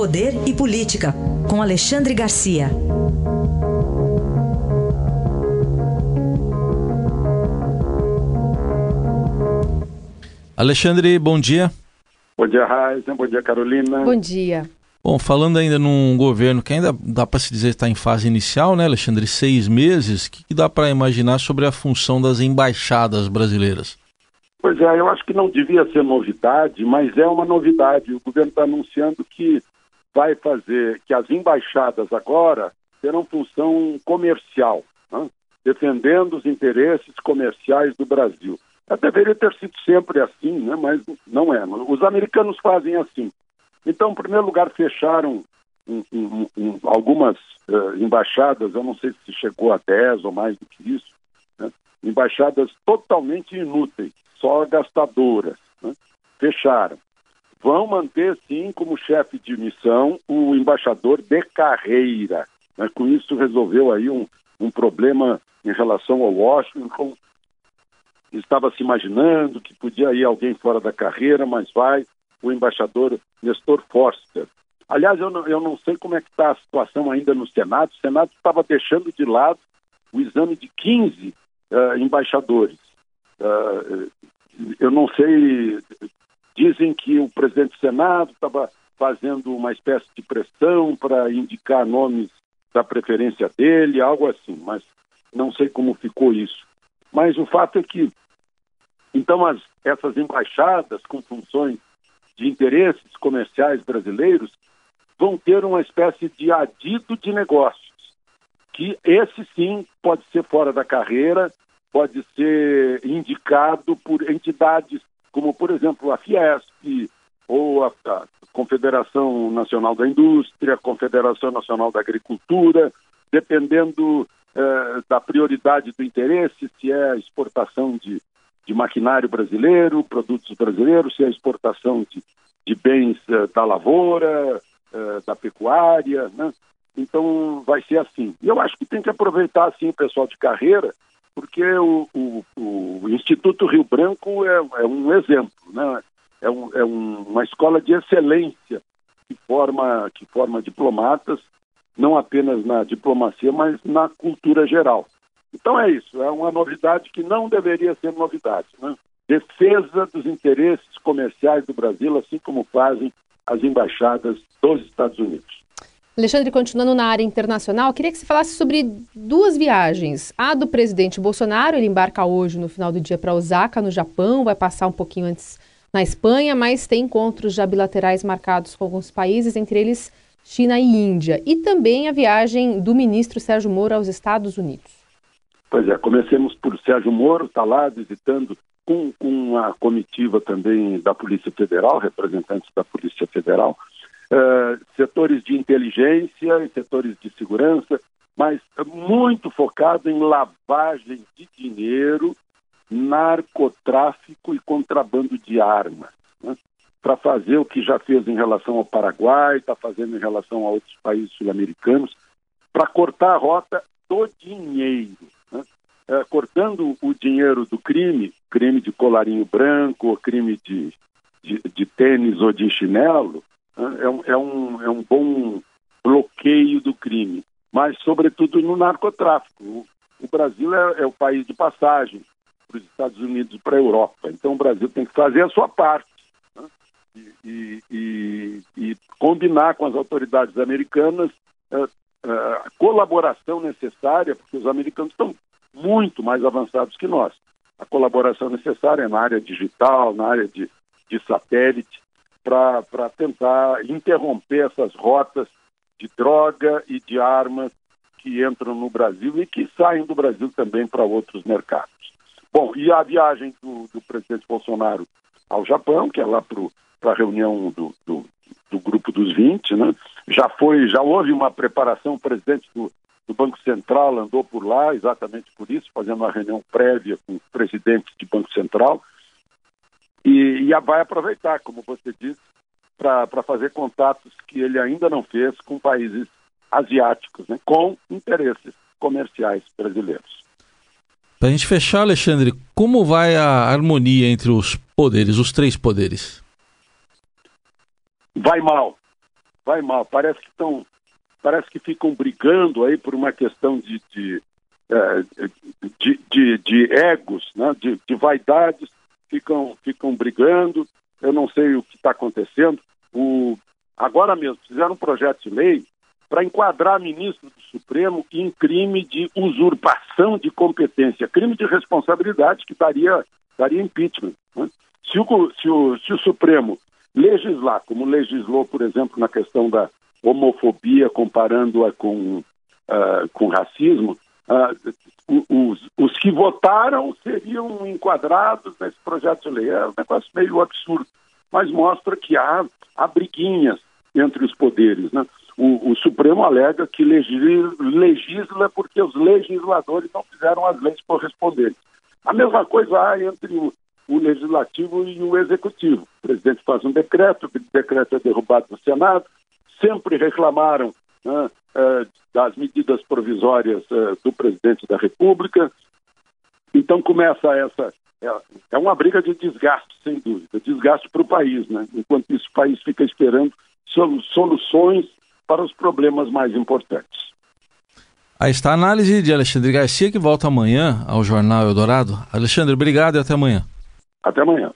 Poder e Política, com Alexandre Garcia. Alexandre, bom dia. Bom dia, Raíssa. Bom dia, Carolina. Bom dia. Bom, falando ainda num governo que ainda dá para se dizer está em fase inicial, né, Alexandre? Seis meses, o que, que dá para imaginar sobre a função das embaixadas brasileiras? Pois é, eu acho que não devia ser novidade, mas é uma novidade. O governo está anunciando que vai fazer, que as embaixadas agora terão função comercial, né? defendendo os interesses comerciais do Brasil. Deveria ter sido sempre assim, né? mas não é. Os americanos fazem assim. Então, em primeiro lugar, fecharam um, um, um, algumas uh, embaixadas, eu não sei se chegou a 10 ou mais do que isso, né? embaixadas totalmente inúteis, só gastadoras. Né? Fecharam. Vão manter, sim, como chefe de missão, o embaixador de carreira. Né? Com isso, resolveu aí um, um problema em relação ao Washington, estava se imaginando que podia ir alguém fora da carreira, mas vai o embaixador Nestor Forster. Aliás, eu não, eu não sei como é que está a situação ainda no Senado. O Senado estava deixando de lado o exame de 15 uh, eh, embaixadores. Uh, eu não sei, dizem que o presidente do Senado estava fazendo uma espécie de pressão para indicar nomes da preferência dele, algo assim, mas não sei como ficou isso. Mas o fato é que, então, as, essas embaixadas com funções de interesses comerciais brasileiros vão ter uma espécie de adido de negócios, que esse sim pode ser fora da carreira, pode ser indicado por entidades como, por exemplo, a Fiesp, ou a, a Confederação Nacional da Indústria, a Confederação Nacional da Agricultura, dependendo eh, da prioridade do interesse, se é exportação de, de maquinário brasileiro, produtos brasileiros, se é exportação de, de bens eh, da lavoura, eh, da pecuária, né? Então vai ser assim. E eu acho que tem que aproveitar assim o pessoal de carreira, porque o, o, o Instituto Rio Branco é, é um exemplo, né? É, um, é um, uma escola de excelência que forma que forma diplomatas não apenas na diplomacia, mas na cultura geral. Então é isso, é uma novidade que não deveria ser novidade. Né? Defesa dos interesses comerciais do Brasil, assim como fazem as embaixadas dos Estados Unidos. Alexandre, continuando na área internacional, queria que você falasse sobre duas viagens. A do presidente Bolsonaro, ele embarca hoje no final do dia para Osaka, no Japão, vai passar um pouquinho antes na Espanha, mas tem encontros já bilaterais marcados com alguns países, entre eles China e Índia, e também a viagem do ministro Sérgio Moro aos Estados Unidos. Pois é, comecemos por Sérgio Moro, está lá visitando com, com a comitiva também da Polícia Federal, representantes da Polícia Federal, uh, setores de inteligência e setores de segurança, mas muito focado em lavagem de dinheiro, narcotráfico e contrabando de armas. Né? para fazer o que já fez em relação ao Paraguai, está fazendo em relação a outros países sul-americanos, para cortar a rota do dinheiro. Né? É, cortando o dinheiro do crime, crime de colarinho branco, crime de, de, de tênis ou de chinelo? É, um, é, um, é um bom bloqueio do crime, mas, sobretudo, no narcotráfico. O, o Brasil é, é o país de passagem para os Estados Unidos e para a Europa. Então, o Brasil tem que fazer a sua parte e, e, e, combinar com as autoridades americanas a, a colaboração necessária, porque os americanos estão muito mais avançados que nós. A colaboração necessária na área digital, na área de, de satélite, para tentar interromper essas rotas de droga e de armas que entram no Brasil e que saem do Brasil também para outros mercados. Bom, e a viagem do, do presidente Bolsonaro ao Japão, que é lá para a reunião do, do, do, grupo dos 20, né? Já foi, já houve uma preparação, o presidente do, do Banco Central andou por lá exatamente por isso, fazendo uma reunião prévia com o presidente de Banco Central e, e vai aproveitar, como você disse, para fazer contatos que ele ainda não fez com países asiáticos, né? com interesses comerciais brasileiros. Para a gente fechar, Alexandre, como vai a harmonia entre os poderes, os três poderes? vai mal. vai mal. Parece que estão, parece que ficam brigando aí por uma questão de, de, é, de, de, de egos, né? de, de vaidades, ficam, ficam brigando. Eu não sei o que está acontecendo. O, agora mesmo, fizeram um projeto de lei para enquadrar ministro do Supremo em crime de usurpação de competência, crime de responsabilidade que daria, daria impeachment. Né? Se, o, se, o, se o Supremo legislar, como legislou, por exemplo, na questão da homofobia, comparando-a com, uh, com racismo, uh, os, os que votaram seriam enquadrados nesse projeto de lei. É um negócio meio absurdo, mas mostra que há, há briguinhas entre os poderes. Né? o, o Supremo alega que legisla, porque os legisladores não fizeram as leis correspondentes. A mesma coisa há entre o, o legislativo e o executivo. O presidente faz um decreto, o decreto é derrubado no Senado, sempre reclamaram né, eh, das medidas provisórias eh, do presidente da República. Então começa essa. É, é uma briga de desgaste, sem dúvida, desgaste para o país, né? Enquanto isso, o país fica esperando soluções para os problemas mais importantes. Aí está a análise de Alexandre Garcia, que volta amanhã ao Jornal Eldorado. Alexandre, obrigado e até amanhã. Até amanhã.